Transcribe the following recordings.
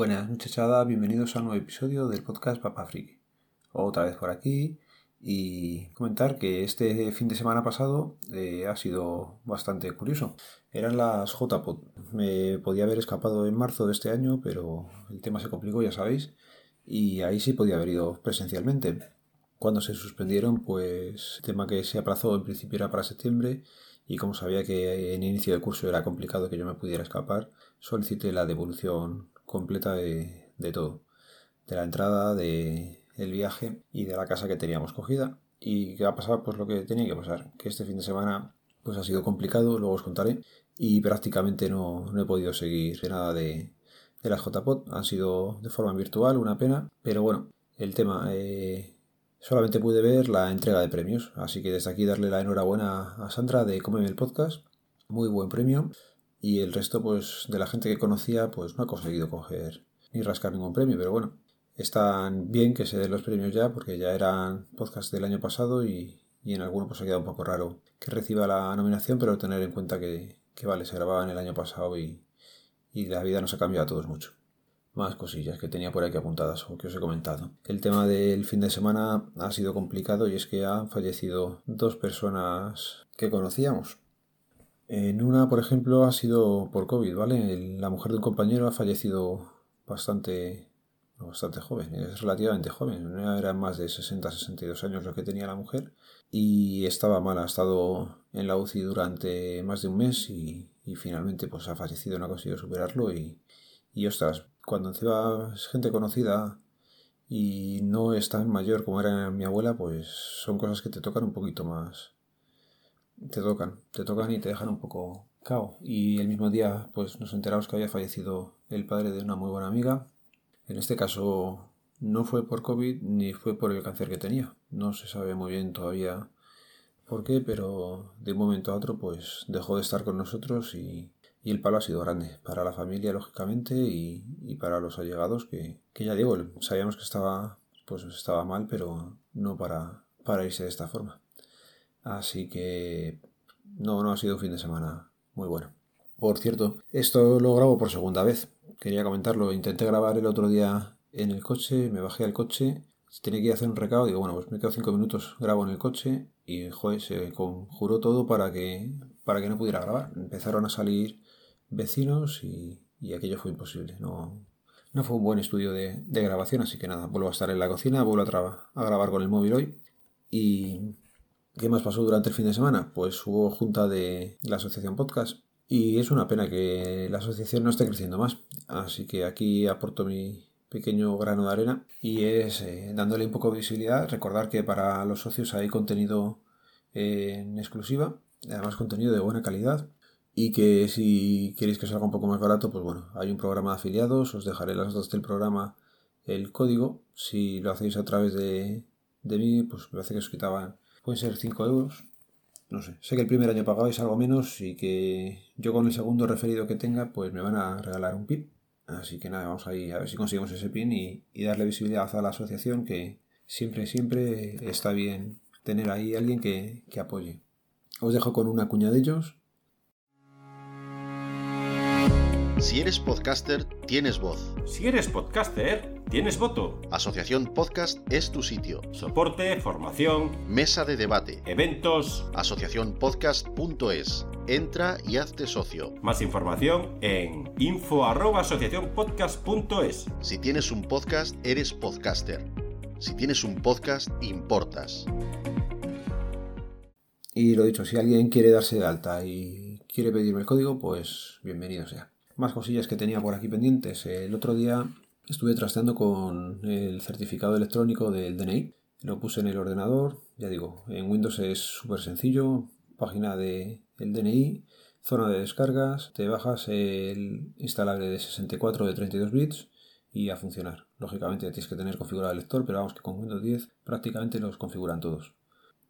Buenas muchachada, bienvenidos a un nuevo episodio del podcast Papa Friki. Otra vez por aquí y comentar que este fin de semana pasado eh, ha sido bastante curioso. Eran las JPod. Me podía haber escapado en marzo de este año, pero el tema se complicó, ya sabéis, y ahí sí podía haber ido presencialmente. Cuando se suspendieron, pues el tema que se aplazó en principio era para septiembre y como sabía que en inicio de curso era complicado que yo me pudiera escapar, solicité la devolución completa de, de todo. De la entrada, de viaje y de la casa que teníamos cogida. Y que ha pasado pues lo que tenía que pasar, que este fin de semana pues ha sido complicado, luego os contaré, y prácticamente no, no he podido seguir nada de, de las JPOT, han sido de forma virtual, una pena, pero bueno, el tema, eh, solamente pude ver la entrega de premios, así que desde aquí darle la enhorabuena a Sandra de Cómeme el Podcast, muy buen premio, y el resto pues de la gente que conocía pues no ha conseguido coger ni rascar ningún premio, pero bueno, están bien que se den los premios ya porque ya eran podcasts del año pasado y, en alguno pues ha quedado un poco raro que reciba la nominación, pero tener en cuenta que, vale, se grababan el año pasado y, y la vida nos ha cambiado a todos mucho. Más cosillas que tenía por aquí apuntadas o que os he comentado. El tema del fin de semana ha sido complicado y es que han fallecido dos personas que conocíamos. En una, por ejemplo, ha sido por COVID, ¿vale? La mujer de un compañero ha fallecido bastante bastante joven, es relativamente joven, era más de 60-62 años lo que tenía la mujer y estaba mal, ha estado en la UCI durante más de un mes y, finalmente pues ha fallecido, no ha conseguido superarlo y, y ostras, cuando encima es gente conocida y no es tan mayor como era mi abuela, pues son cosas que te tocan un poquito más. Te tocan, te tocan y te dejan un poco cao. Y el mismo día, pues nos enteramos que había fallecido el padre de una muy buena amiga en este caso no fue por COVID ni fue por el cáncer que tenía. No se sabe muy bien todavía por qué, pero de un momento a otro pues dejó de estar con nosotros y, el palo ha sido grande para la familia lógicamente y, para los allegados que, ya digo, sabíamos que estaba pues estaba mal pero no para, para irse de esta forma. Así que no, no ha sido un fin de semana muy bueno. Por cierto, esto lo grabo por segunda vez quería comentarlo. Intenté grabar el otro día en el coche, me bajé al coche, tenía que ir a hacer un recado, digo, bueno, pues me quedo cinco minutos, grabo en el coche y, joder, se conjuró todo para que, para que no pudiera grabar. Empezaron a salir vecinos y, aquello fue imposible. No, no fue un buen estudio de, grabación, así que nada, vuelvo a estar en la cocina, vuelvo a, a grabar con el móvil hoy. ¿Y qué más pasó durante el fin de semana? Pues hubo junta de la asociación podcast y es una pena que la asociación no esté creciendo más. Así que aquí aporto mi pequeño grano de arena y es eh, dándole un poco de visibilidad. Recordar que para los socios hay contenido eh, en exclusiva, además contenido de buena calidad. Y que si queréis que salga un poco más barato, pues bueno, hay un programa de afiliados, os dejaré las notas del programa el código. Si lo hacéis a través de, de mí, pues me parece que os quitaban, pueden ser 5 euros no sé, sé que el primer año pagabais algo menos y que yo con el segundo referido que tenga, pues me van a regalar un PIN. Así que nada, vamos ahí a ver si conseguimos ese PIN y, darle visibilidad a la asociación que siempre, siempre está bien tener ahí alguien que, que apoye. Os dejo con una cuña de ellos. Si eres podcaster, tienes voz. Si eres podcaster, ¿Tienes voto? Asociación Podcast es tu sitio. Soporte, formación, mesa de debate, eventos. Asociacionpodcast.es. Entra y hazte socio. Más información en info@asociacionpodcast.es. Si tienes un podcast, eres podcaster. Si tienes un podcast, importas. Y lo dicho, si alguien quiere darse de alta y quiere pedirme el código, pues bienvenido sea. Más cosillas que tenía por aquí pendientes. El otro día Estuve trasteando con el certificado electrónico del DNI. Lo puse en el ordenador. Ya digo, en Windows es súper sencillo. Página de el DNI, zona de descargas, te bajas el instalable de 64 de 32 bits y a funcionar. Lógicamente tienes que tener configurado el lector, pero vamos que con Windows 10 prácticamente los configuran todos.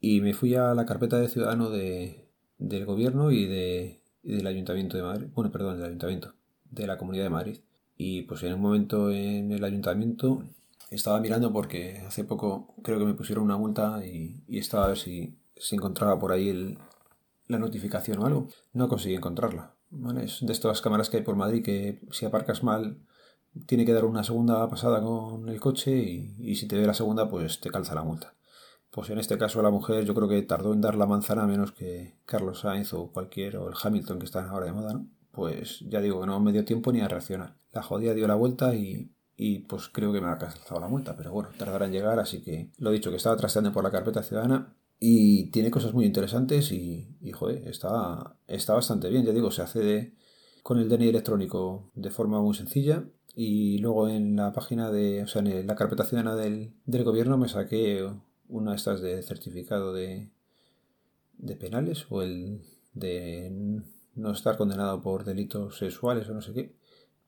Y me fui a la carpeta de ciudadano de, del gobierno y, de, del ayuntamiento de Madrid. Bueno, perdón, del ayuntamiento, de la comunidad de Madrid. Y pues en un momento en el ayuntamiento estaba mirando porque hace poco creo que me pusieron una multa y, estaba a ver si, se encontraba por ahí la notificación o algo. No conseguí encontrarla. Es de estas cámaras que hay por Madrid que si aparcas mal tiene que dar una segunda pasada con el coche y, y si te ve la segunda, pues te calza la multa. Pues en este caso la mujer yo creo que tardó en dar la manzana menos que Carlos Sainz o cualquier, o el Hamilton que están ahora de moda, ¿no? Pues ya digo que no me dio tiempo ni a reaccionar. La jodida dio la vuelta y, y pues creo que me ha calzado la multa, pero bueno, tardará en llegar, así que lo dicho, que estaba trasteando por la carpeta ciudadana y tiene cosas muy interesantes y, y joder, está, está bastante bien, ya digo, se accede con el DNI electrónico de forma muy sencilla y luego en la página de, o sea, en la carpeta ciudadana del, del gobierno me saqué una estas de certificado de, de penales o el de no estar condenado por delitos sexuales o no sé qué,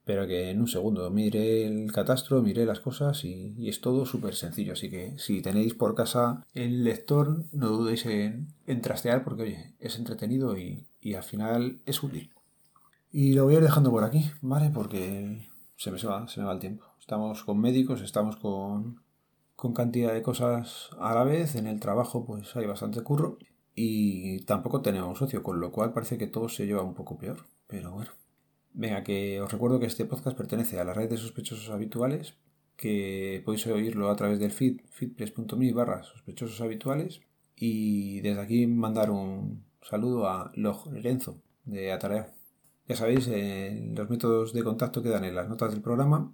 pero que en un segundo miré el catastro, miré las cosas y, y es todo súper sencillo. Así que si tenéis por casa el lector, no dudéis en, en trastear porque oye, es entretenido y, y, al final es útil. Y lo voy a ir dejando por aquí, ¿vale? Porque se me va, se me va el tiempo. Estamos con médicos, estamos con, con cantidad de cosas a la vez. En el trabajo pues hay bastante curro y tampoco tenemos socio, con lo cual parece que todo se lleva un poco peor. Pero bueno. Venga, que os recuerdo que este podcast pertenece a la red de sospechosos habituales, que podéis oírlo a través del feed, feedpress.me barra sospechosos habituales. Y desde aquí mandar un saludo a Log Lorenzo de Atareo. Ya sabéis, eh, los métodos de contacto quedan en las notas del programa.